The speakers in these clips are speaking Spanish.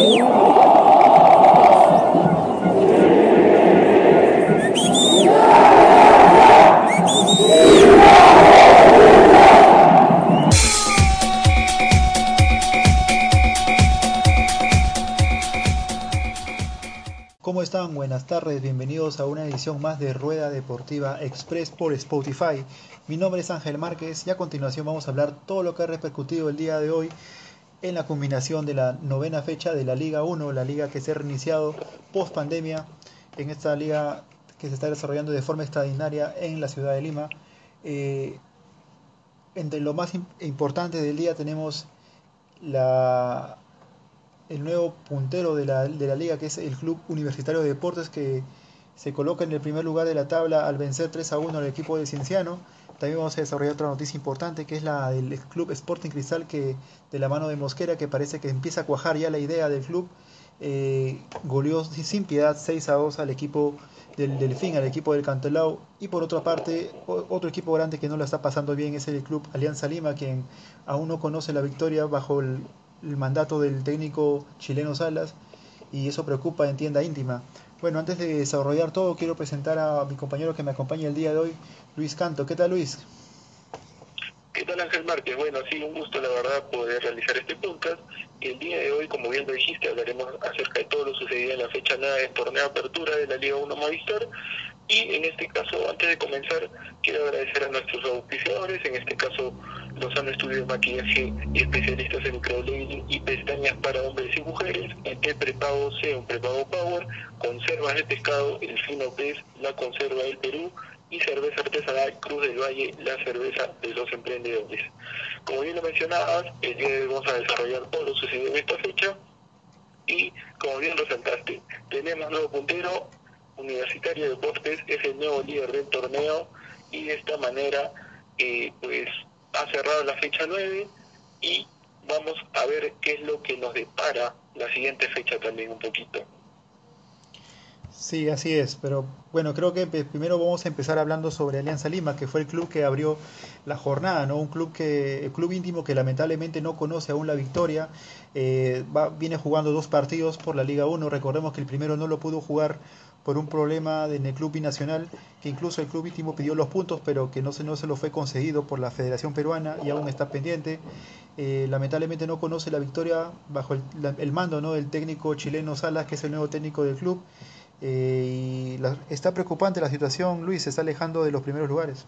¿Cómo están? Buenas tardes, bienvenidos a una edición más de Rueda Deportiva Express por Spotify. Mi nombre es Ángel Márquez y a continuación vamos a hablar todo lo que ha repercutido el día de hoy en la combinación de la novena fecha de la Liga 1, la liga que se ha reiniciado post pandemia en esta liga que se está desarrollando de forma extraordinaria en la ciudad de Lima. Eh, entre lo más importante del día tenemos la el nuevo puntero de la, de la liga, que es el Club Universitario de Deportes, que se coloca en el primer lugar de la tabla al vencer 3 a 1 al equipo de Cienciano. También vamos a desarrollar otra noticia importante, que es la del Club Sporting Cristal, que de la mano de Mosquera, que parece que empieza a cuajar ya la idea del club. Eh, sin piedad 6 a 2 al equipo del Delfín, al equipo del Cantelao. Y por otra parte, otro equipo grande que no lo está pasando bien es el Club Alianza Lima, quien aún no conoce la victoria bajo el el mandato del técnico chileno Salas y eso preocupa en tienda íntima. Bueno, antes de desarrollar todo, quiero presentar a mi compañero que me acompaña el día de hoy, Luis Canto. ¿Qué tal, Luis? ¿Qué tal, Ángel Márquez? Bueno, sí, un gusto, la verdad, poder realizar este podcast. El día de hoy, como bien lo dijiste, hablaremos acerca de todo lo sucedido en la fecha nada del torneo de apertura de la Liga 1 Movistar. Y en este caso, antes de comenzar, quiero agradecer a nuestros auspiciadores, en este caso Lozano Estudios de Maquillaje y especialistas en microblading y pestañas para hombres y mujeres, el prepago sea un prepago Power, conservas de pescado, el fino pez, la conserva del Perú y cerveza artesanal Cruz del Valle, la cerveza de los emprendedores. Como bien lo mencionabas, el día de hoy vamos a desarrollar todo lo sucedido en esta fecha y como bien resaltaste, tenemos nuevo puntero, Universitario de Deportes es el nuevo líder del torneo y de esta manera eh, pues ha cerrado la fecha 9 y vamos a ver qué es lo que nos depara la siguiente fecha también un poquito. Sí, así es, pero bueno, creo que primero vamos a empezar hablando sobre Alianza Lima, que fue el club que abrió la jornada, ¿no? Un club que, el club íntimo que lamentablemente no conoce aún la victoria, eh, va, viene jugando dos partidos por la Liga 1, recordemos que el primero no lo pudo jugar por un problema en el club binacional, que incluso el club íntimo pidió los puntos, pero que no se, no se lo fue concedido por la Federación Peruana y aún está pendiente. Eh, lamentablemente no conoce la victoria bajo el, el mando ¿no? del técnico chileno Salas, que es el nuevo técnico del club. Eh, y está preocupante la situación, Luis, se está alejando de los primeros lugares.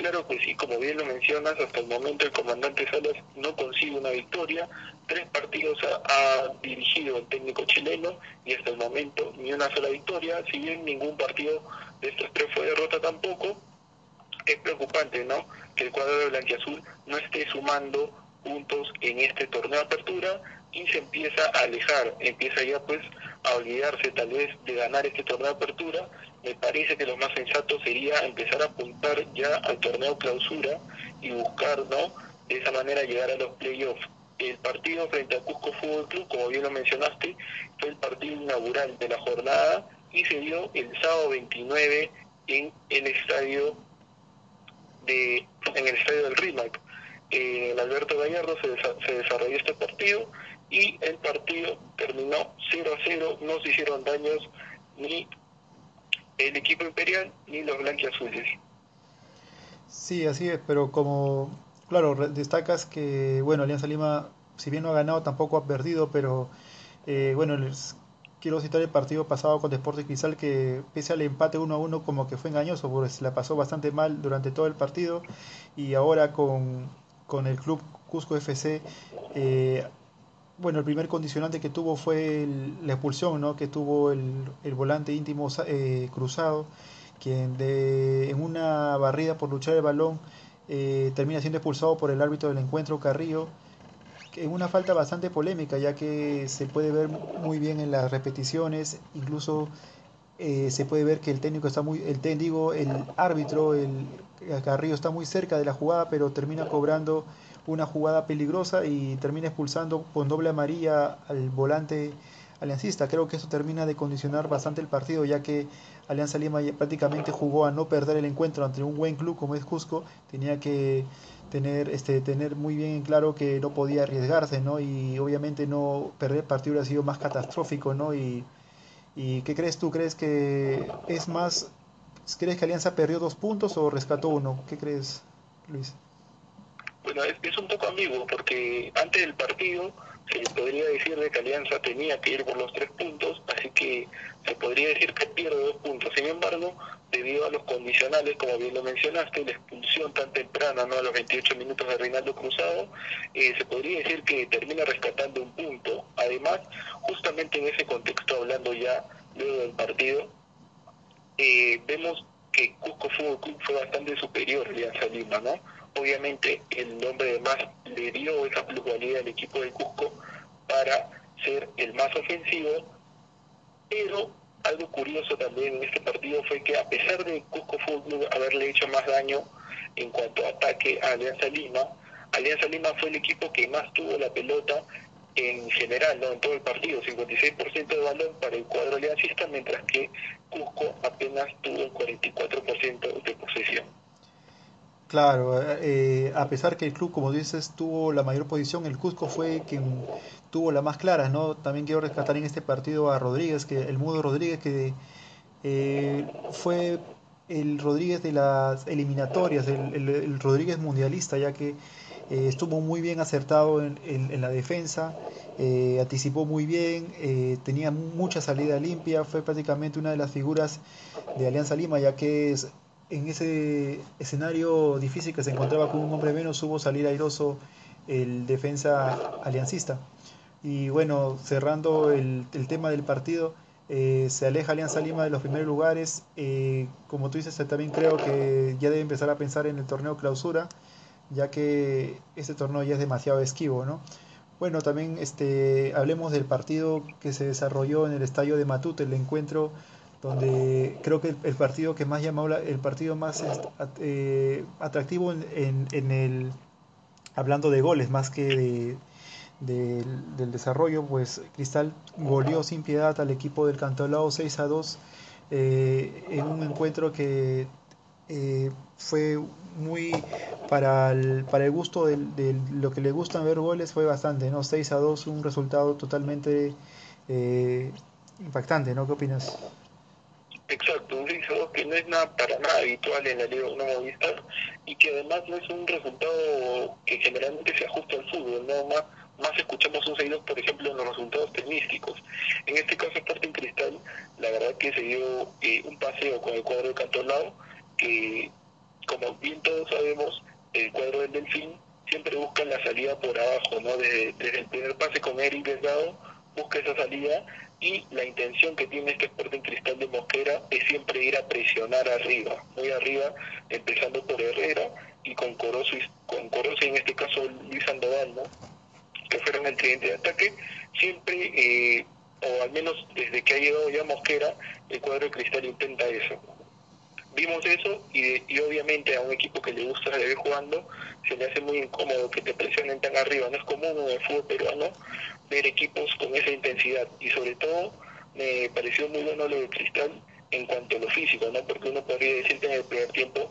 Claro que sí, como bien lo mencionas, hasta el momento el comandante Salas no consigue una victoria, tres partidos ha, dirigido el técnico chileno y hasta el momento ni una sola victoria, si bien ningún partido de estos tres fue derrota tampoco, es preocupante, ¿no? Que el cuadro de Blanquiazul no esté sumando puntos en este torneo de apertura y se empieza a alejar, empieza ya pues a olvidarse tal vez de ganar este torneo de apertura, me parece que lo más sensato sería empezar a apuntar ya al torneo clausura y buscar, ¿no? De esa manera llegar a los playoffs. El partido frente a Cusco Fútbol Club, como bien lo mencionaste, fue el partido inaugural de la jornada y se dio el sábado 29 en el estadio de en el estadio del RIMAC. En el Alberto Gallardo se, se desarrolló este partido y el partido terminó 0 a 0, no se hicieron daños ni el equipo imperial ni los blanquiazules. Sí, así es, pero como, claro, destacas que, bueno, Alianza Lima, si bien no ha ganado, tampoco ha perdido, pero, eh, bueno, les quiero citar el partido pasado con Deportes Cristal, que pese al empate 1 a 1, como que fue engañoso, porque se la pasó bastante mal durante todo el partido, y ahora con, con el club Cusco FC, eh, bueno, el primer condicionante que tuvo fue la expulsión, ¿no? Que tuvo el, el volante íntimo eh, cruzado, quien de, en una barrida por luchar el balón eh, termina siendo expulsado por el árbitro del encuentro Carrillo, en una falta bastante polémica, ya que se puede ver muy bien en las repeticiones, incluso eh, se puede ver que el técnico está muy, el técnico, el árbitro, el Carrillo está muy cerca de la jugada, pero termina cobrando una jugada peligrosa y termina expulsando con doble amarilla al volante aliancista. Creo que eso termina de condicionar bastante el partido, ya que Alianza Lima prácticamente jugó a no perder el encuentro ante un buen club como es Cusco. Tenía que tener, este, tener muy bien en claro que no podía arriesgarse, ¿no? Y obviamente no perder el partido hubiera sido más catastrófico, ¿no? Y, y ¿qué crees tú? ¿Crees que es más, crees que Alianza perdió dos puntos o rescató uno? ¿Qué crees, Luis? Bueno, es, un poco ambiguo porque antes del partido se podría decir de que Alianza tenía que ir por los tres puntos, así que se podría decir que pierde dos puntos. Sin embargo, debido a los condicionales, como bien lo mencionaste, la expulsión tan temprana, ¿no? a los 28 minutos de Reinaldo Cruzado, eh, se podría decir que termina rescatando un punto. Además, justamente en ese contexto, hablando ya luego del partido, eh, vemos que Cusco Fútbol Club fue bastante superior a Alianza Lima, ¿no? Obviamente el nombre de más le dio esa pluralidad al equipo de Cusco para ser el más ofensivo, pero algo curioso también en este partido fue que a pesar de Cusco Fútbol haberle hecho más daño en cuanto a ataque a Alianza Lima, Alianza Lima fue el equipo que más tuvo la pelota en general, ¿no? en todo el partido, 56% de balón para el cuadro aliancista, mientras que Cusco apenas tuvo el 44% de. Claro, eh, a pesar que el club, como dices, tuvo la mayor posición, el Cusco fue quien tuvo la más clara, ¿no? También quiero rescatar en este partido a Rodríguez, que el Mudo Rodríguez, que eh, fue el Rodríguez de las eliminatorias, el, Rodríguez mundialista, ya que eh, estuvo muy bien acertado en, en, la defensa, anticipó muy bien, tenía mucha salida limpia, fue prácticamente una de las figuras de Alianza Lima, ya que es en ese escenario difícil que se encontraba con un hombre menos, hubo salir airoso el defensa aliancista. Y bueno, cerrando el, tema del partido, eh, se aleja Alianza Lima de los primeros lugares. Eh, como tú dices, también creo que ya debe empezar a pensar en el torneo clausura, ya que este torneo ya es demasiado esquivo, ¿no? Bueno, también este, hablemos del partido que se desarrolló en el estadio de Matute, el encuentro donde creo que el, partido que más llamó el partido más eh, atractivo en, en, el hablando de goles más que de, del desarrollo pues Cristal goleó sin piedad al equipo del Cantolao 6 a 2 eh, en un encuentro que eh, fue muy para el, para el gusto de, lo que le gustan ver goles fue bastante no 6 a 2 un resultado totalmente impactante no qué opinas Exacto, un 6 que no es nada para nada habitual en la Liga 1 Movistar y que además no es un resultado que generalmente se ajusta al fútbol, ¿no? Más, más escuchamos un 6 por ejemplo, en los resultados tenísticos. En este caso, Sporting Cristal, la verdad que se dio eh, un paseo con el cuadro de Cantolao, que como bien todos sabemos, el cuadro del Delfín siempre busca la salida por abajo, ¿no? Desde, desde el primer pase con Eric Delgado, busca esa salida y la intención que tiene este Sporting Cristal de Mosquera es siempre ir a presionar arriba, muy arriba, empezando por Herrera y con Corozo, con Corozo en este caso Luis Sandoval, ¿no? que fueron el cliente de ataque, siempre, eh, o al menos desde que ha llegado ya Mosquera, el cuadro de Cristal intenta eso. Vimos eso y, y obviamente a un equipo que le gusta seguir jugando se le hace muy incómodo que te presionen tan arriba. No es común en el fútbol peruano ver equipos con esa intensidad y sobre todo me pareció muy bueno lo de Cristal en cuanto a lo físico, ¿no? Porque uno podría decir que en el primer tiempo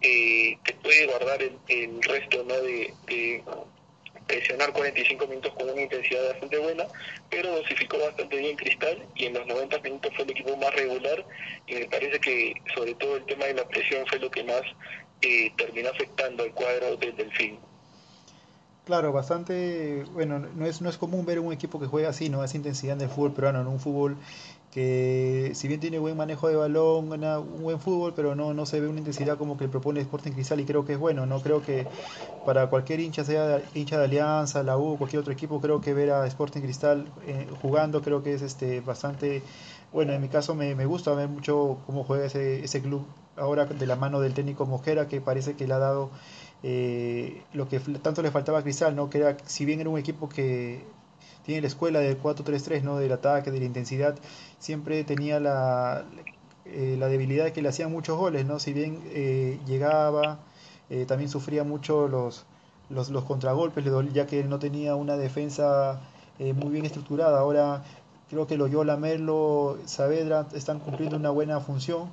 eh, te puede guardar el, resto, ¿no? De, presionar 45 minutos con una intensidad bastante buena, pero dosificó bastante bien Cristal y en los 90 minutos fue el equipo más regular y me parece que sobre todo el tema de la presión fue lo que más eh, terminó afectando al cuadro del Delfín. Claro, bastante, bueno, no es, no es común ver un equipo que juega así, ¿no? Esa intensidad en el fútbol peruano, en un fútbol que si bien tiene buen manejo de balón, gana un buen fútbol, pero no, no se ve una intensidad como que propone Sporting Cristal y creo que es bueno, ¿no? Creo que para cualquier hincha, sea hincha de Alianza, la U, cualquier otro equipo, creo que ver a Sporting Cristal eh, jugando creo que es este bastante, bueno, en mi caso me, me gusta ver mucho cómo juega ese, ese club ahora de la mano del técnico Mosquera, que parece que le ha dado eh, lo que tanto le faltaba a Cristal, ¿no? que era, si bien era un equipo que tiene la escuela del 4-3-3, ¿no? del ataque, de la intensidad, siempre tenía la, eh, la debilidad de que le hacían muchos goles, ¿no? si bien eh, llegaba, también sufría mucho los, los, los contragolpes, ya que no tenía una defensa muy bien estructurada. Ahora creo que Loyola, Merlo, Saavedra están cumpliendo una buena función.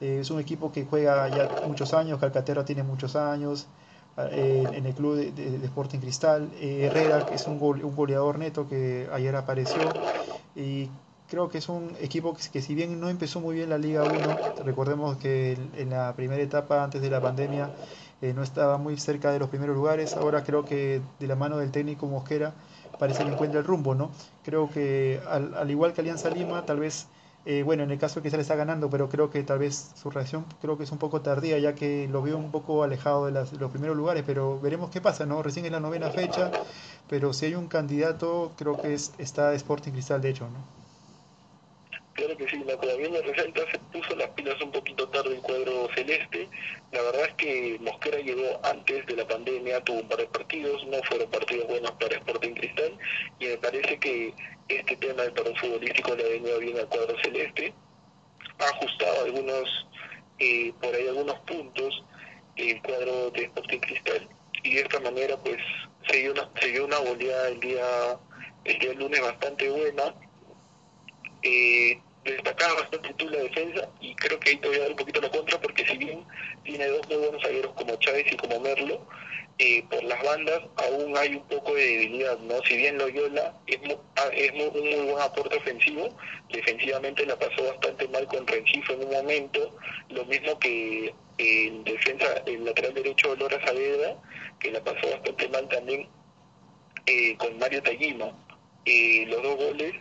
es un equipo que juega ya muchos años, Calcaterra tiene muchos años, en el club de, Sporting Cristal. Herrera, que es un, un goleador neto que ayer apareció. Y creo que es un equipo que, si bien no empezó muy bien la Liga 1, recordemos que en la primera etapa antes de la pandemia eh, no estaba muy cerca de los primeros lugares, ahora creo que de la mano del técnico Mosquera parece que encuentra el rumbo, ¿no? Creo que al, igual que Alianza Lima, tal vez, eh, bueno, en el caso de que se le está ganando, pero creo que tal vez su reacción creo que es un poco tardía, ya que lo veo un poco alejado de, los primeros lugares, pero veremos qué pasa, ¿no? Recién en la novena fecha, pero si hay un candidato, creo que es, está Sporting Cristal, de hecho, ¿no? Claro que sí, la me resalta, se puso las pilas un poquito tarde el cuadro celeste. La verdad es que Mosquera llegó antes de la pandemia, tuvo un par de partidos, no fueron partidos buenos para Sporting Cristal, y me parece que este tema del paro futbolístico le ha venido bien al cuadro celeste. Ha ajustado algunos, eh, por ahí algunos puntos el cuadro de Sporting Cristal, y de esta manera pues se dio una, se dio una goleada el día, el día lunes bastante buena eh, destacaba bastante tú la defensa y creo que ahí te voy a dar un poquito la contra porque si bien tiene dos muy buenos zagueros como Chávez y como Merlo, eh, por las bandas aún hay un poco de debilidad, ¿no? Si bien Loyola es, ah, un muy buen aporte ofensivo, defensivamente la pasó bastante mal con Rencifo en un momento, lo mismo que en defensa, el lateral derecho Lora Saavedra, que la pasó bastante mal también eh, con Mario Tallima. Eh, los dos goles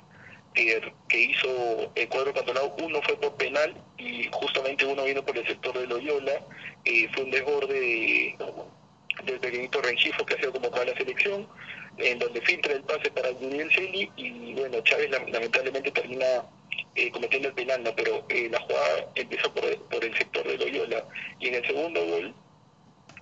que, hizo el cuadro cantonado, uno fue por penal y justamente uno vino por el sector de Loyola, eh, fue un desborde del pequeñito Rengifo que ha sido como para la selección, en donde filtra el pase para Julián Celi y bueno, Chávez lamentablemente termina eh, cometiendo el penal, pero eh, la jugada empezó por, el sector de Loyola y en el segundo gol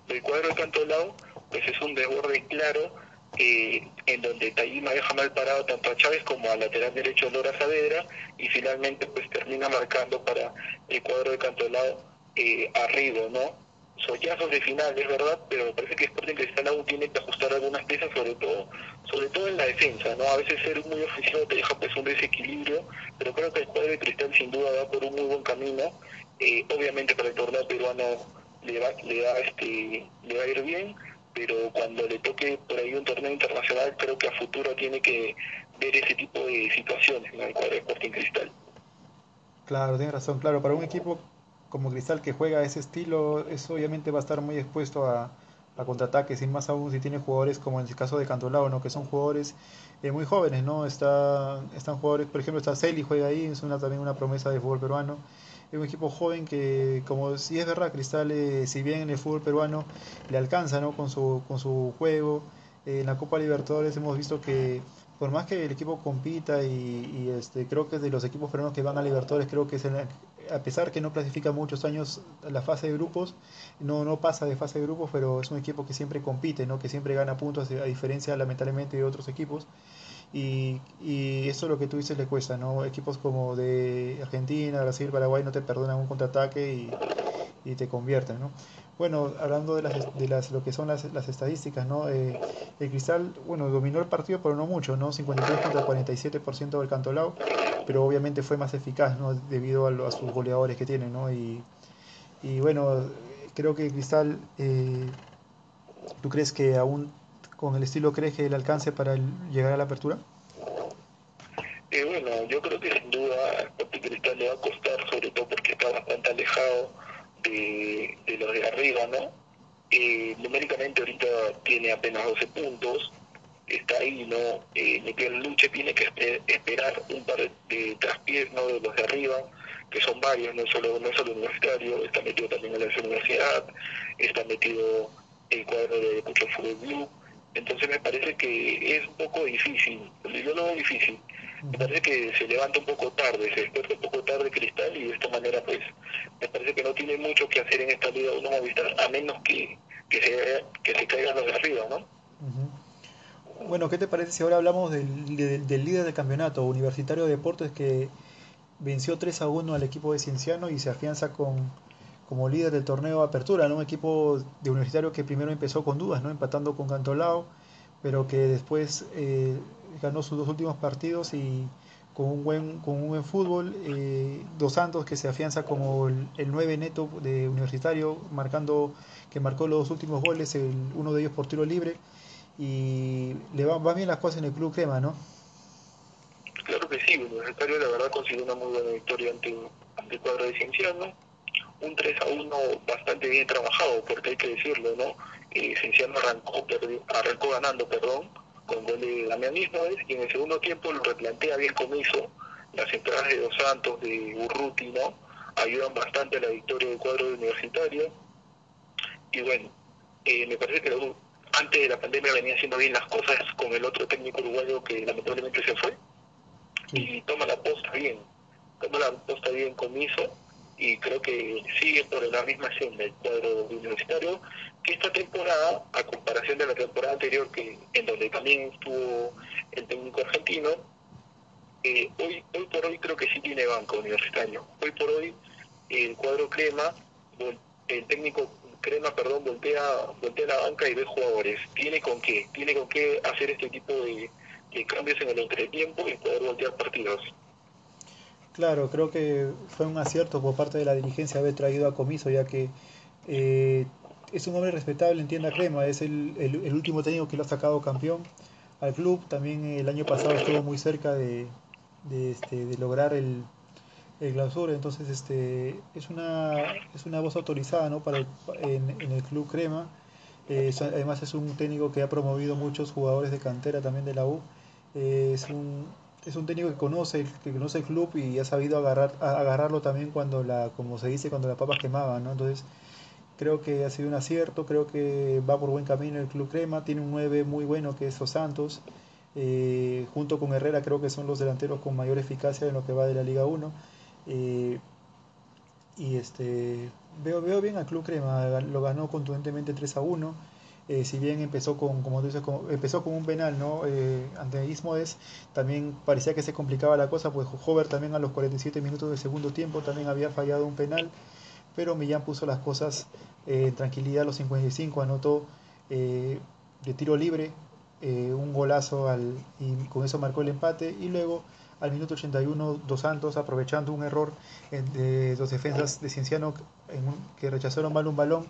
del cuadro de Cantolao, pues es un desborde claro eh, en donde Taima deja mal parado tanto a Chávez como al lateral derecho Lora Saavedra y finalmente pues termina marcando para el cuadro de Cantolao eh, arriba, ¿no? Sollazos de final, es verdad, pero me parece que Sporting Cristal aún tiene que ajustar algunas piezas, sobre todo sobre todo en la defensa, ¿no? A veces ser muy ofensivo te deja pues un desequilibrio, pero creo que el cuadro de Cristal sin duda va por un muy buen camino. Eh, obviamente para el torneo peruano le va, le, da, este, le va a ir bien, pero cuando le toque por ahí un torneo internacional, creo que a futuro tiene que ver ese tipo de situaciones en el cuadro de Sporting Cristal. Claro, tiene razón, claro, para un equipo como Cristal que juega ese estilo, eso obviamente va a estar muy expuesto a, a contraataques, y más aún si tiene jugadores como en el caso de Cantolao, ¿no? que son jugadores eh, muy jóvenes, ¿no? Está, están jugadores, por ejemplo, está Celi, juega ahí, es una, también una promesa de fútbol peruano es un equipo joven que, como si es verdad, Cristal, eh, si bien en el fútbol peruano le alcanza ¿no? con, su, con su juego, eh, en la Copa Libertadores hemos visto que por más que el equipo compita y, este, creo que de los equipos peruanos que van a Libertadores, creo que es a pesar que no clasifica muchos años la fase de grupos, no, no pasa de fase de grupos, pero es un equipo que siempre compite, ¿no? que siempre gana puntos, a diferencia lamentablemente de otros equipos. Y, y eso es lo que tú dices le cuesta, ¿no? Equipos como de Argentina, Brasil, Paraguay no te perdonan un contraataque y, y te convierten, ¿no? Bueno, hablando de las, de las lo que son las, las estadísticas, ¿no? Eh, el Cristal, bueno, dominó el partido, pero no mucho, ¿no? 53 contra 47% del Cantolao, pero obviamente fue más eficaz, ¿no? Debido a, a sus goleadores que tiene, ¿no? Y, y bueno, creo que Cristal, eh, ¿tú crees que aún con el estilo crees que el alcance para llegar a la apertura? Eh, bueno, yo creo que sin duda Sporting Cristal le va a costar, sobre todo porque está bastante alejado de, de los de arriba, ¿no? Eh, numéricamente ahorita tiene apenas 12 puntos, está ahí, ¿no? Eh, Miguel Luche tiene que esperar un par de traspiés, ¿no? De los de arriba, que son varios, no solo, no solo universitario, está metido también en la universidad, está metido el cuadro de Mucho Fútbol Blue, entonces me parece que es un poco difícil, yo lo veo difícil. Me parece que se levanta un poco tarde, se despierta un poco tarde Cristal y de esta manera pues me parece que no tiene mucho que hacer en esta Liga 1 Movistar, a menos que, que, se, que se caigan los de arriba, ¿no? Bueno, ¿qué te parece si ahora hablamos del, del, líder del campeonato, Universitario de Deportes, que venció 3 a 1 al equipo de Cienciano y se afianza con, como líder del torneo Apertura, ¿no? un equipo de universitario que primero empezó con dudas, ¿no? empatando con Cantolao, pero que después eh, ganó sus dos últimos partidos y con un buen, con un buen fútbol. Eh, Dos Santos que se afianza como el, el 9 neto de Universitario, marcando que marcó los últimos goles, el, uno de ellos por tiro libre. Y le va, va bien las cosas en el Club Crema, ¿no? Claro que sí, Universitario la verdad consiguió una muy buena victoria ante, ante el cuadro de Cienciano. Un 3 a 1 bastante bien trabajado, porque hay que decirlo, ¿no? Eh, Cienciano arrancó, arrancó ganando, perdón, con gol de Damián Ismael y en el segundo tiempo lo replantea bien Comiso. Las entradas de Dos Santos, de Urruti, ¿no? Ayudan bastante a la victoria del cuadro de Universitario. Y bueno, eh, me parece que antes de la pandemia venía haciendo bien las cosas con el otro técnico uruguayo que lamentablemente se fue. Y toma la posta bien, toma la posta bien Comiso y creo que sigue por la misma senda el cuadro universitario que esta temporada, a comparación de la temporada anterior, que en donde también estuvo el técnico argentino, eh, hoy, hoy por hoy creo que sí tiene banco universitario. Hoy por hoy el cuadro crema, el técnico crema, perdón, voltea, voltea la banca y ve jugadores. Tiene con qué, tiene con qué hacer este tipo de, cambios en el entretiempo y poder voltear partidos. Claro, creo que fue un acierto por parte de la dirigencia haber traído a Comiso, ya que eh, es un hombre respetable en tienda crema, es el, el, último técnico que lo ha sacado campeón al club. También el año pasado estuvo muy cerca de, de, este, de lograr el, el clausura, entonces este, es, una, es una voz autorizada ¿no? Para en, en, el club crema. Eh, además es un técnico que ha promovido muchos jugadores de cantera también de la U. Eh, es un es un técnico que conoce, que conoce el club y ha sabido agarrar, agarrarlo también cuando la, como se dice, cuando la papa quemaba, ¿no? Entonces, creo que ha sido un acierto, creo que va por buen camino el Club Crema, tiene un 9 muy bueno que es Os Santos, eh, junto con Herrera creo que son los delanteros con mayor eficacia en lo que va de la Liga 1. Eh, y este veo, veo bien al Club Crema, lo ganó contundentemente 3 a 1 eh, si bien empezó con, como dices, empezó con un penal, ¿no? Eh, ante Ismodes, también parecía que se complicaba la cosa, pues Hover también a los 47 minutos del segundo tiempo también había fallado un penal, pero Millán puso las cosas eh, en tranquilidad a los 55, anotó de tiro libre un golazo al, y con eso marcó el empate, y luego al minuto 81 Dos Santos aprovechando un error de dos defensas de Cienciano que rechazaron mal un balón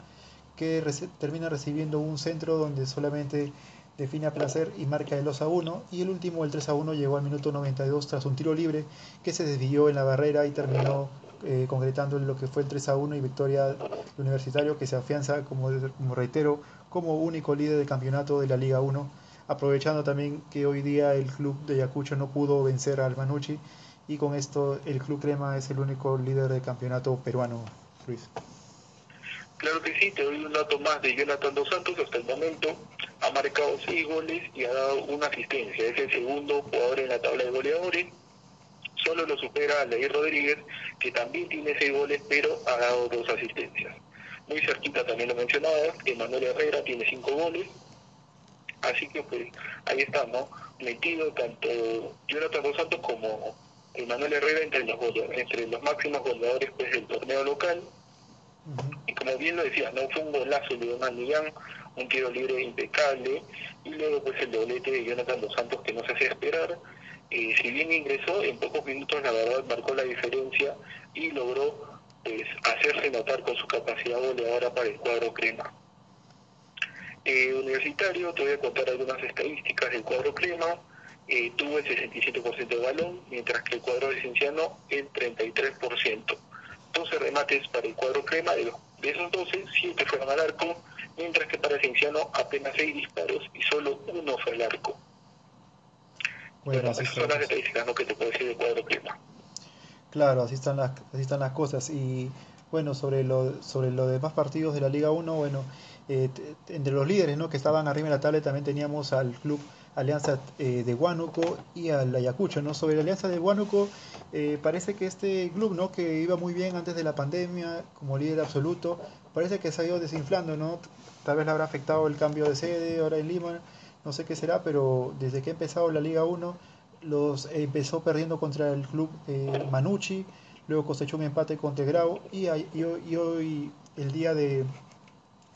que termina recibiendo un centro donde solamente define a placer y marca el 2 a 1 y el último el 3 a 1 llegó al minuto 92 tras un tiro libre que se desvió en la barrera y terminó eh, concretando lo que fue el 3 a 1 y victoria universitario que se afianza como, como reitero como único líder del campeonato de la Liga 1 aprovechando también que hoy día el club de Ayacucho no pudo vencer al Manucci y con esto el club Crema es el único líder del campeonato peruano Luis. Claro que sí, te doy un dato más de Jonathan Dos Santos. Hasta el momento ha marcado seis goles y ha dado una asistencia. Es el segundo jugador en la tabla de goleadores. Solo lo supera Leir Rodríguez, que también tiene seis goles, pero ha dado dos asistencias. Muy cerquita también lo mencionaba, Emanuel Herrera tiene cinco goles. Así que pues ahí está, ¿no? Metido tanto Jonathan Dos Santos como Emanuel Herrera entre los, entre los máximos goleadores pues, del torneo local y como bien lo decía, no fue un golazo de Donald Millán, un tiro libre impecable, y luego pues el doblete de Jonathan Dos Santos que no se hacía esperar. Eh, si bien ingresó, en pocos minutos la verdad marcó la diferencia y logró pues hacerse notar con su capacidad goleadora para el cuadro crema. Eh, universitario, te voy a contar algunas estadísticas del cuadro crema. Eh, tuvo el 67% de balón, mientras que el cuadro de Cienciano el 33%. 12 remates para el cuadro crema, de, esos 12, 7 fueron al arco, mientras que para Cienciano apenas 6 disparos y solo uno fue al arco. Bueno, esas son las estadísticas ¿no? que te puedo decir del cuadro crema. Claro, así están las, así están las cosas. Y bueno, sobre lo, sobre los demás partidos de la Liga 1, bueno, eh, entre los líderes ¿no? que estaban arriba en la tabla también teníamos al club Alianza eh, de Huánuco y al Ayacucho. ¿no? Sobre la Alianza de Huánuco, eh, parece que este club ¿no? que iba muy bien antes de la pandemia como líder absoluto, parece que se ha ido desinflando. ¿no? Tal vez le habrá afectado el cambio de sede ahora en Lima, no sé qué será, pero desde que ha empezado la Liga 1, los empezó perdiendo contra el club Manucci, luego cosechó un empate contra Grau y, hoy el día de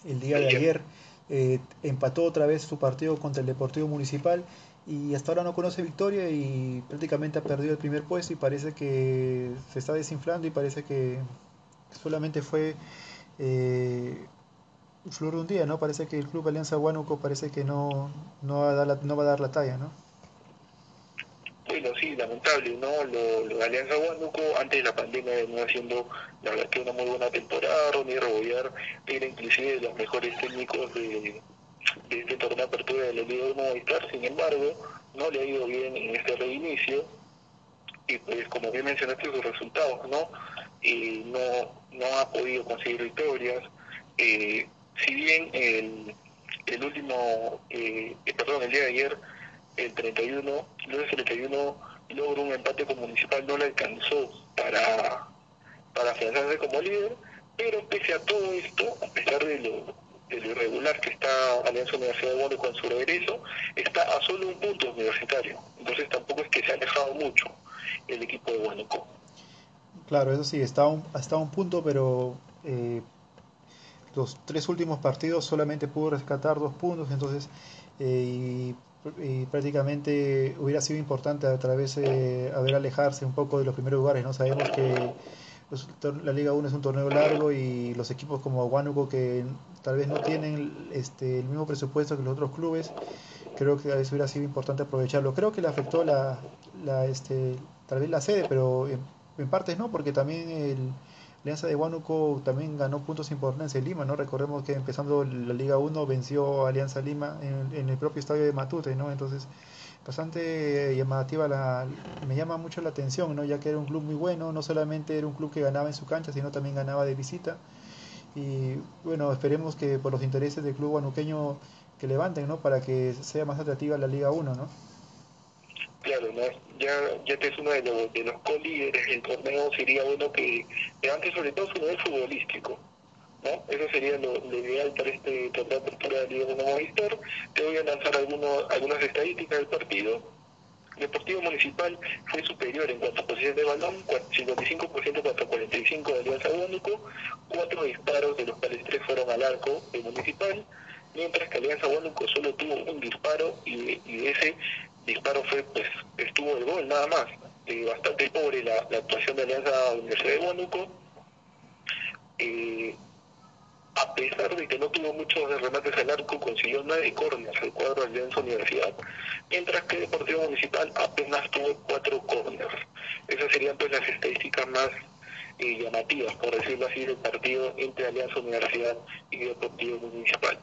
el día de ayer eh, empató otra vez su partido contra el Deportivo Municipal y hasta ahora no conoce victoria y prácticamente ha perdido el primer puesto y parece que se está desinflando y parece que solamente fue eh, flor de un día, ¿no? Parece que el club Alianza Huánuco parece que no, no, va, a dar la, no va a dar la talla, ¿no? Bueno, sí, lamentable, ¿no? Lo, Alianza Huánuco antes de la pandemia venía haciendo la verdad que una muy buena temporada, Ronnie Rebollar era inclusive de los mejores técnicos de de este torneo apertura de la Liga de Movistar, sin embargo, no le ha ido bien en este reinicio y pues como bien mencionaste sus resultados, ¿no? Eh, no, no ha podido conseguir victorias. Eh, si bien el, el último, eh, perdón, el día de ayer, el 31, lunes 31 logró un empate con Municipal, no le alcanzó para, para afianzarse como líder, pero pese a todo esto, a pesar de lo irregular que está Alianza Universidad de Huánuco con su regreso, está a solo un punto universitario. Entonces tampoco es que se ha alejado mucho el equipo de Huánuco. Claro, eso sí, está un, está un punto, pero eh, los tres últimos partidos solamente pudo rescatar dos puntos, entonces eh, y, prácticamente hubiera sido importante a través de haber alejarse un poco de los primeros lugares, ¿no? Sabemos que la Liga 1 es un torneo largo y los equipos como Huánuco que tal vez no tienen este, el mismo presupuesto que los otros clubes, creo que eso hubiera sido importante aprovecharlo. Creo que le afectó la, la este, tal vez la sede, pero en, parte no, porque también el Alianza de Huánuco también ganó puntos importantes en Lima, ¿no? Recordemos que empezando la Liga 1 venció Alianza Lima en, el propio estadio de Matute, ¿no? Entonces bastante llamativa, la, me llama mucho la atención, ¿no? ya que era un club muy bueno, no solamente era un club que ganaba en su cancha, sino también ganaba de visita. Y bueno, esperemos que por los intereses del club guanuqueño que levanten, ¿no? Para que sea más atractiva la Liga 1, ¿no? Claro, ¿no? Ya, ya que es uno de los, de los co-líderes del torneo, sería bueno que levante sobre todo su nivel futbolístico eso sería lo, ideal para este torneo de apertura de Liga de Movistar. Te voy a lanzar algunos, algunas estadísticas del partido. Deportivo Municipal fue superior en cuanto a posición de balón, 55% contra 45% de Alianza Único, cuatro disparos, de los cuales tres fueron al arco de Municipal, mientras que Alianza Único solo tuvo un disparo y ese disparo fue pues estuvo el gol nada más. Eh, bastante pobre la, actuación de Alianza Universidad de Huánuco. Eh, a pesar de que no tuvo muchos remates al arco, consiguió nueve córneas al cuadro de Alianza Universidad, mientras que Deportivo Municipal apenas tuvo cuatro córneas. Esas serían pues las estadísticas más eh, llamativas, por decirlo así, del partido entre Alianza Universidad y Deportivo Municipal.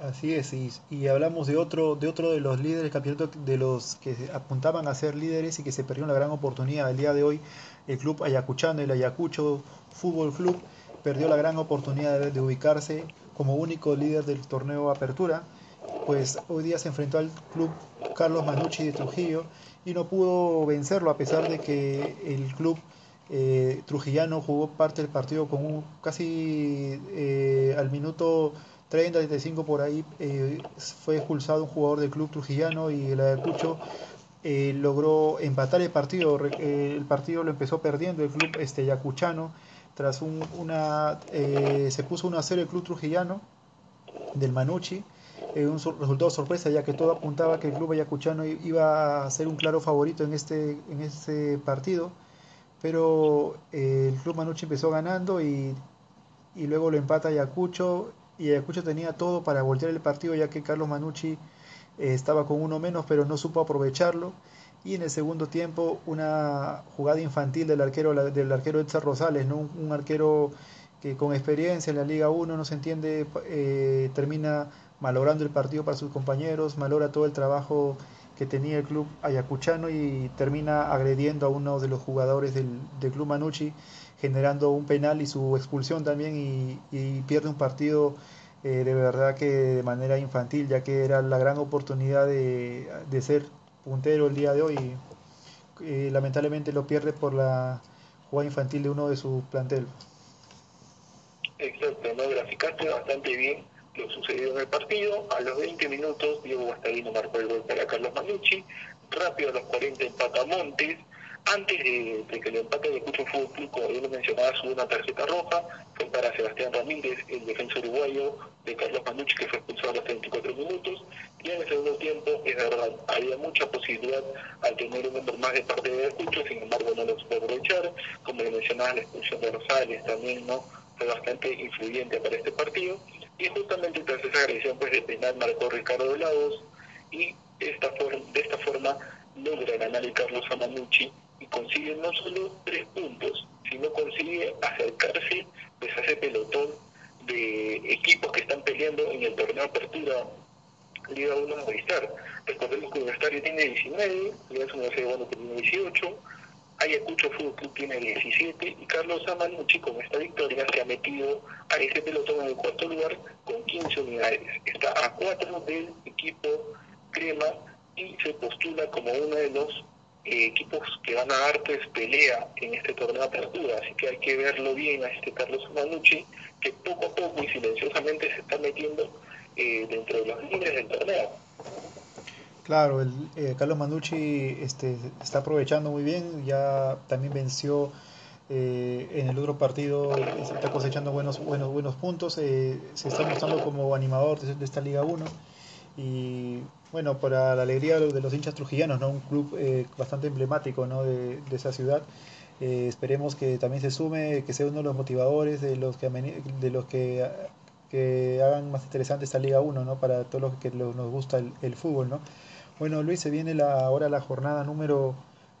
Así es, y, hablamos de otro, de otro de los líderes campeonato, de los que apuntaban a ser líderes y que se perdieron la gran oportunidad. El día de hoy, el club Ayacuchano, el Ayacucho Fútbol Club, perdió la gran oportunidad de, ubicarse como único líder del torneo Apertura, pues hoy día se enfrentó al club Carlos Manucci de Trujillo y no pudo vencerlo a pesar de que el club eh, trujillano jugó parte del partido con un, casi eh, al minuto 30, 35 por ahí eh, fue expulsado un jugador del club trujillano y el Ayacucho logró empatar el partido. el partido lo empezó perdiendo el club este, ayacuchano tras un, una, eh, se puso 1 a 0 el club trujillano del Manucci, eh, un resultado sorpresa ya que todo apuntaba que el club ayacuchano iba a ser un claro favorito en este, en este partido, pero eh, el club Manucci empezó ganando y, y luego lo empata Ayacucho y Ayacucho tenía todo para voltear el partido ya que Carlos Manucci estaba con uno menos pero no supo aprovecharlo y en el segundo tiempo una jugada infantil del arquero del arquero Edson Rosales, ¿no? un, arquero que con experiencia en la Liga 1 no se entiende, eh, termina malogrando el partido para sus compañeros, malora todo el trabajo que tenía el club ayacuchano y termina agrediendo a uno de los jugadores del, club Manucci, generando un penal y su expulsión también y, pierde un partido eh, de verdad que de manera infantil, ya que era la gran oportunidad de, de ser puntero el día de hoy. y lamentablemente lo pierde por la jugada infantil de uno de su plantel. Exacto, no graficaste bastante bien lo sucedido en el partido. A los 20 minutos Diego Guastavino marcó el gol para Carlos Manucci. Rápido a los 40 empata Montes. Antes de, que el empate de Cucho Fútbol Club, como bien lo mencionaba, subió una tarjeta roja, fue para Sebastián Ramírez, el defensor uruguayo de Carlos Manucci, que fue expulsado a los 34 minutos. Y en el segundo tiempo, es verdad, había mucha posibilidad al tener un hombre más de parte de Cucho, sin embargo no lo pudo aprovechar. Como le mencionaba, la expulsión de Rosales también no fue bastante influyente para este partido. Y justamente tras esa agresión pues, de penal marcó Ricardo Lagos y esta de esta forma logra ganar el Carlos Amanucci y consigue no solo tres puntos, sino consigue acercarse pues, a ese pelotón de equipos que están peleando en el torneo Apertura Liga 1 Movistar. Recordemos que Universitario tiene 19, Liga Universidad de tiene 18, Ayacucho Fútbol Club tiene 17 y Carlos Amanucci con esta victoria se ha metido a ese pelotón en el cuarto lugar con 15 unidades. Está a cuatro del equipo Crema y se postula como uno de los equipos que van a dar pues, pelea en este torneo de apertura. Así que hay que verlo bien a este Carlos Amanucci que poco a poco y silenciosamente se está metiendo eh, dentro de los líderes del torneo. Claro, el, eh, Carlos Manucci este, está aprovechando muy bien, ya también venció eh, en el otro partido, está cosechando buenos, buenos, buenos puntos, eh, se está mostrando como animador de, esta Liga 1 y bueno, para la alegría de los hinchas trujillanos, ¿no? un club bastante emblemático ¿no? de, esa ciudad. esperemos que también se sume, que sea uno de los motivadores de los que, de los que, que hagan más interesante esta Liga 1 ¿no? para todos los que nos gusta el, el fútbol. ¿no? Bueno, Luis, se viene la, ahora la jornada número,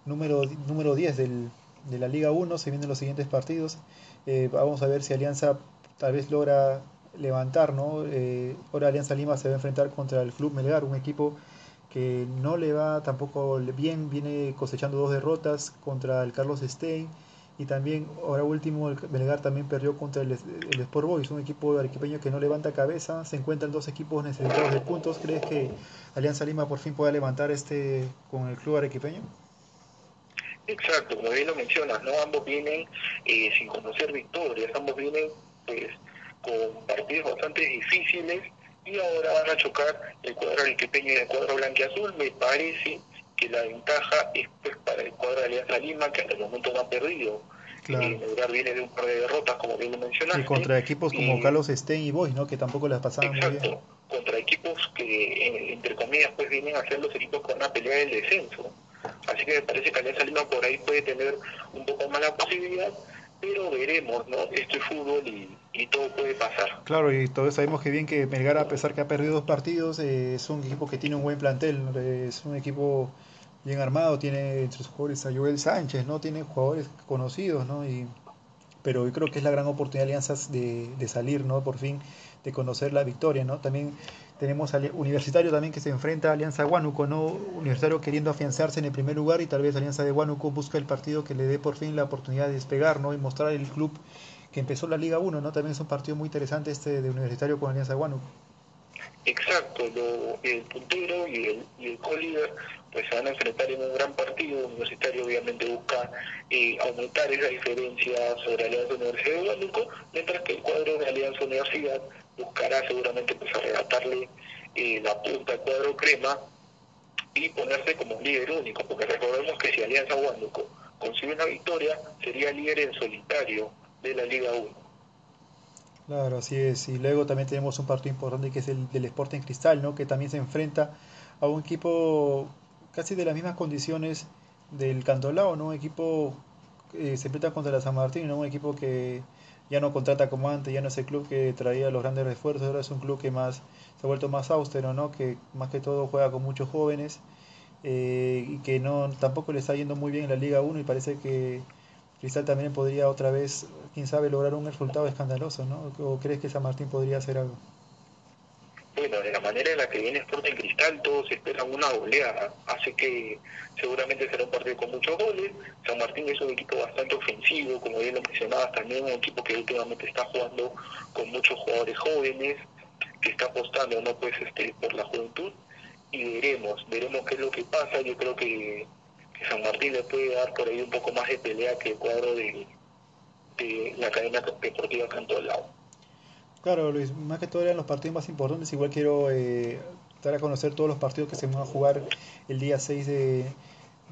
número, número 10 del, de la Liga 1, se vienen los siguientes partidos. Eh, vamos a ver si Alianza tal vez logra levantar, ¿no? Eh, ahora Alianza Lima se va a enfrentar contra el Club Melgar, un equipo que no le va tampoco bien, viene cosechando dos derrotas contra el Carlos Stein y también, ahora último, el Belgar también perdió contra el, el Sport Boys, un equipo arequipeño que no levanta cabeza. Se encuentran dos equipos necesitados de puntos. ¿Crees que Alianza Lima por fin pueda levantar este con el club arequipeño? Exacto, como bien lo mencionas, ¿no? Ambos vienen eh, sin conocer victorias, ambos vienen pues con partidos bastante difíciles y ahora van a chocar el cuadro arequipeño y el cuadro blanquiazul. Me parece que la ventaja es pues, para el cuadro de Alianza Lima, que hasta el momento no ha perdido. Claro. Eh, lugar viene de un par de derrotas, como bien lo mencionaste. Y contra equipos como Carlos Stein y Boys, ¿no? que tampoco las pasaban muy bien. contra equipos que, eh, entre comillas, pues vienen a ser los equipos con una pelea del descenso. Así que me parece que Alianza Lima por ahí puede tener un poco más la posibilidad, pero veremos, ¿no? Esto es fútbol y, y, todo puede pasar. Claro, y todos sabemos que bien que Melgar, a pesar que ha perdido dos partidos, eh, es un equipo que tiene un buen plantel, es un equipo bien armado, tiene entre sus jugadores a Joel Sánchez, ¿no? Tiene jugadores conocidos, ¿no? Y, pero yo creo que es la gran oportunidad de Alianzas de, de salir, ¿no? Por fin, de conocer la victoria, ¿no? También tenemos al Universitario también que se enfrenta a Alianza Huánuco, ¿no? Universitario queriendo afianzarse en el primer lugar y tal vez Alianza de Huánuco busca el partido que le dé por fin la oportunidad de despegar, ¿no? Y mostrar el club que empezó la Liga 1, ¿no? También es un partido muy interesante este de Universitario con Alianza de Huánuco. Exacto, el puntero y el, y el pues se van a enfrentar en un gran partido. Universitario obviamente busca eh, aumentar esa diferencia sobre Alianza Universidad de Huánuco, mientras que el cuadro de Alianza Universidad buscará seguramente pues arrebatarle eh, la punta al cuadro crema y ponerse como un líder único, porque recordemos que si Alianza Huánuco consigue una victoria, sería líder en solitario de la Liga 1. Claro, así es. Y luego también tenemos un partido importante que es el del Sporting Cristal, ¿no? Que también se enfrenta a un equipo casi de las mismas condiciones del Cantolao, ¿no? Un equipo que se enfrenta contra la San Martín, ¿no? Un equipo que ya no contrata como antes, ya no es el club que traía los grandes refuerzos, ahora es un club que más se ha vuelto más austero, ¿no? Que más que todo juega con muchos jóvenes eh, y que no tampoco le está yendo muy bien en la Liga 1 y parece que Cristal también podría otra vez, quién sabe, lograr un resultado escandaloso, ¿no? ¿O crees que San Martín podría hacer algo? Manera en la que viene Sporting Cristal, todos esperan una goleada, así que seguramente será un partido con muchos goles. San Martín es un equipo bastante ofensivo, como bien lo mencionabas, también un equipo que últimamente está jugando con muchos jugadores jóvenes, que está apostando no pues este por la juventud y veremos, veremos qué es lo que pasa. Yo creo que San Martín le puede dar por ahí un poco más de pelea que el cuadro de, la cadena deportiva Lado. Claro, Luis, más que todo eran los partidos más importantes. Igual quiero eh, dar a conocer todos los partidos que se van a jugar el día 6 de,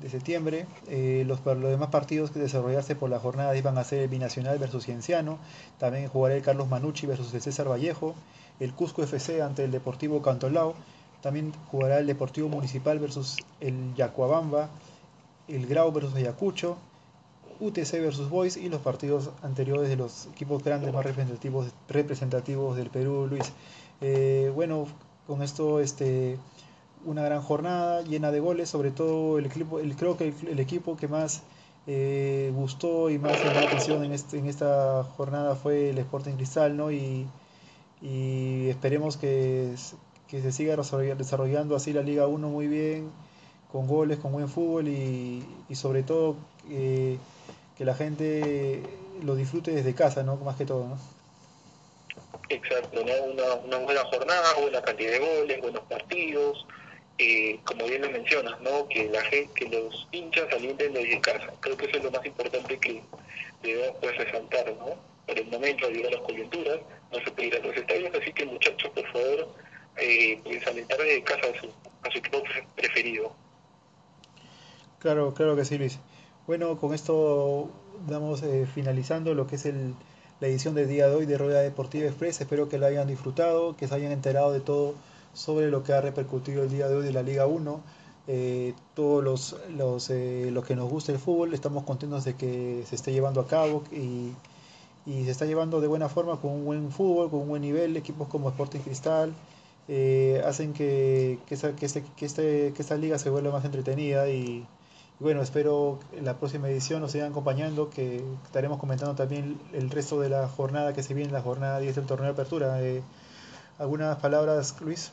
de septiembre. Eh, los, los, demás partidos que desarrollarse por la jornada iban a ser el Binacional versus Cienciano. También jugará el Carlos Manucci versus el César Vallejo. El Cusco FC ante el Deportivo Cantolao. También jugará el Deportivo Municipal versus el Yacuabamba. El Grau versus Ayacucho. UTC versus Boys y los partidos anteriores de los equipos grandes más representativos, representativos del Perú, Luis. Eh, bueno, con esto este una gran jornada llena de goles, sobre todo el equipo, el, creo que el, equipo que más eh, gustó y más llamó la atención en, este, en esta jornada fue el Sporting Cristal, ¿no? Y, y esperemos que, que, se siga desarrollando así la Liga 1 muy bien, con goles, con buen fútbol y, y sobre todo eh, que la gente lo disfrute desde casa, ¿no? Más que todo, ¿no? Exacto, ¿no? Una, una buena jornada, buena cantidad de goles, buenos partidos, eh, como bien lo mencionas, ¿no? que la gente, que los hinchas alienten desde casa. Creo que eso es lo más importante que debemos pues, resaltar, ¿no? Por el momento, debido a las coyunturas, no se puede ir a los estadios, así que muchachos, por favor, eh, pues alentar desde casa a su, a su equipo preferido. Claro, claro que sí, Luis. Bueno, con esto damos eh, finalizando lo que es el, la edición del día de hoy de Rueda Deportiva Express. Espero que la hayan disfrutado, que se hayan enterado de todo sobre lo que ha repercutido el día de hoy de la Liga 1. Eh, todos los, los, eh, los, que nos gusta el fútbol estamos contentos de que se esté llevando a cabo y, y, se está llevando de buena forma con un buen fútbol, con un buen nivel, equipos como Sporting Cristal eh, hacen que, que, esta, que, este, que, este, que esta liga se vuelva más entretenida y, bueno, espero en la próxima edición nos sigan acompañando, que estaremos comentando también el resto de la jornada que se viene, la jornada 10 del torneo de apertura. ¿Algunas palabras, Luis?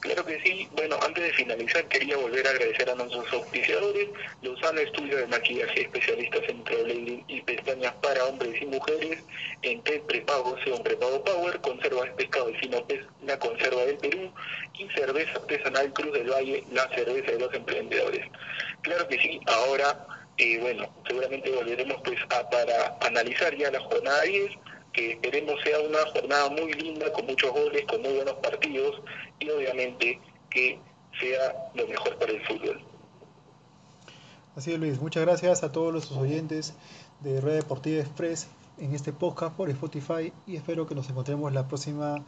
Claro que sí. Bueno, antes de finalizar, quería volver a agradecer a nuestros auspiciadores, Lozano Estudio de Maquillaje, especialistas en microblading y pestañas para hombres y mujeres, en TED Prepago, Seon Prepago Power, conserva de pescado del fino pez, la conserva del Perú, y cerveza artesanal Cruz del Valle, la cerveza de los emprendedores. Claro que sí, ahora, eh, bueno, seguramente volveremos pues a, para analizar ya la jornada 10, que esperemos sea una jornada muy linda, con muchos goles, con muy buenos partidos y obviamente que sea lo mejor para el fútbol. Así es Luis, muchas gracias a todos los oyentes de Red Deportiva Express en este podcast por Spotify y espero que nos encontremos la próxima,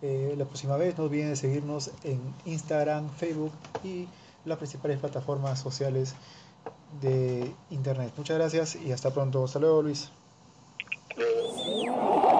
eh, la próxima vez. No olviden seguirnos en Instagram, Facebook y las principales plataformas sociales de Internet. Muchas gracias y hasta pronto. Hasta luego Luis. Yeah.